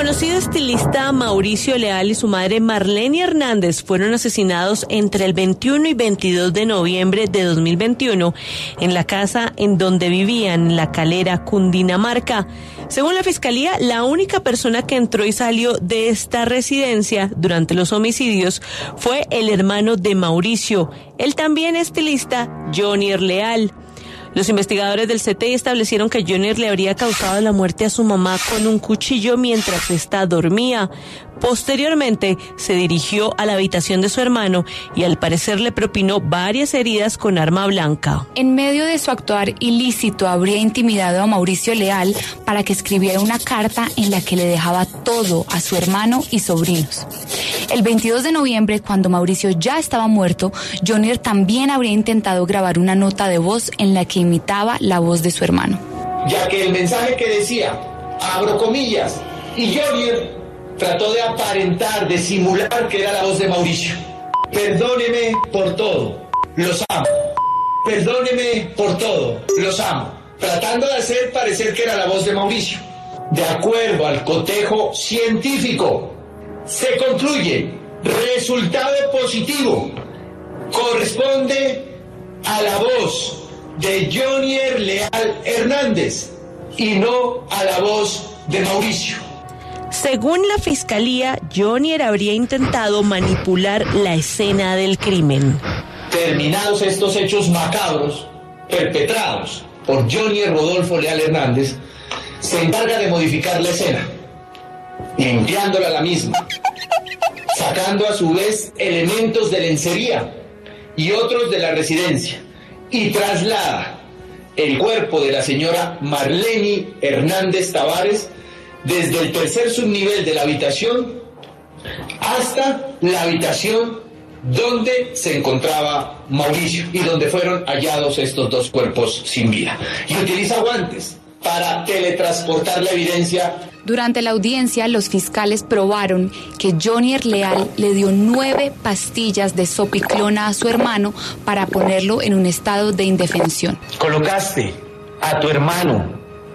conocido estilista Mauricio Leal y su madre Marlene Hernández fueron asesinados entre el 21 y 22 de noviembre de 2021 en la casa en donde vivían, en la calera Cundinamarca. Según la fiscalía, la única persona que entró y salió de esta residencia durante los homicidios fue el hermano de Mauricio, el también estilista Johnny Leal. Los investigadores del CTI establecieron que Johnny le habría causado la muerte a su mamá con un cuchillo mientras ésta dormía. Posteriormente se dirigió a la habitación de su hermano y al parecer le propinó varias heridas con arma blanca. En medio de su actuar ilícito habría intimidado a Mauricio Leal para que escribiera una carta en la que le dejaba todo a su hermano y sobrinos. El 22 de noviembre, cuando Mauricio ya estaba muerto, Johnny también habría intentado grabar una nota de voz en la que imitaba la voz de su hermano. Ya que el mensaje que decía, abro comillas, y Johnny trató de aparentar, de simular que era la voz de Mauricio. Perdóneme por todo, los amo. Perdóneme por todo, los amo. Tratando de hacer parecer que era la voz de Mauricio. De acuerdo al cotejo científico, se concluye resultado positivo. Corresponde a la voz de Johnny Leal Hernández y no a la voz de Mauricio. Según la fiscalía, Jonier habría intentado manipular la escena del crimen. Terminados estos hechos macabros perpetrados por Jonier Rodolfo Leal Hernández, se encarga de modificar la escena, limpiándola a la misma, sacando a su vez elementos de lencería y otros de la residencia, y traslada el cuerpo de la señora Marlene Hernández Tavares desde el tercer subnivel de la habitación hasta la habitación donde se encontraba Mauricio y donde fueron hallados estos dos cuerpos sin vida. Y utiliza guantes para teletransportar la evidencia. Durante la audiencia, los fiscales probaron que Johnny Leal le dio nueve pastillas de sopiclona a su hermano para ponerlo en un estado de indefensión. Colocaste a tu hermano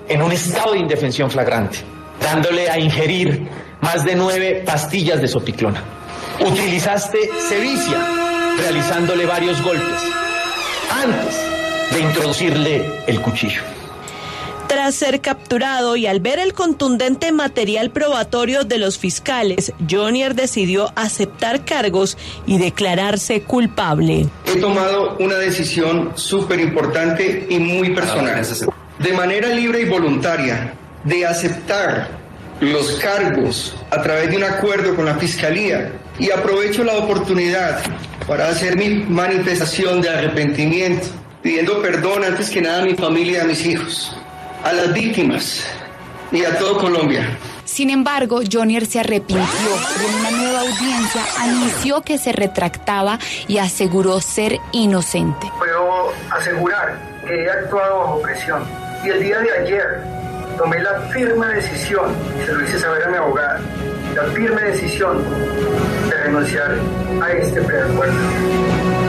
en un estado de indefensión flagrante dándole a ingerir más de nueve pastillas de sopiclona. Utilizaste sevicia, realizándole varios golpes, antes de introducirle el cuchillo. Tras ser capturado y al ver el contundente material probatorio de los fiscales, Jonier decidió aceptar cargos y declararse culpable. He tomado una decisión súper importante y muy personal. De manera libre y voluntaria, de aceptar los cargos a través de un acuerdo con la Fiscalía y aprovecho la oportunidad para hacer mi manifestación de arrepentimiento, pidiendo perdón antes que nada a mi familia y a mis hijos, a las víctimas y a todo Colombia. Sin embargo, Jonier se arrepintió y en una nueva audiencia anunció que se retractaba y aseguró ser inocente. Puedo asegurar que he actuado bajo presión y el día de ayer tomé la firme decisión, se lo hice saber a mi abogada, la firme decisión de renunciar a este preacuerdo.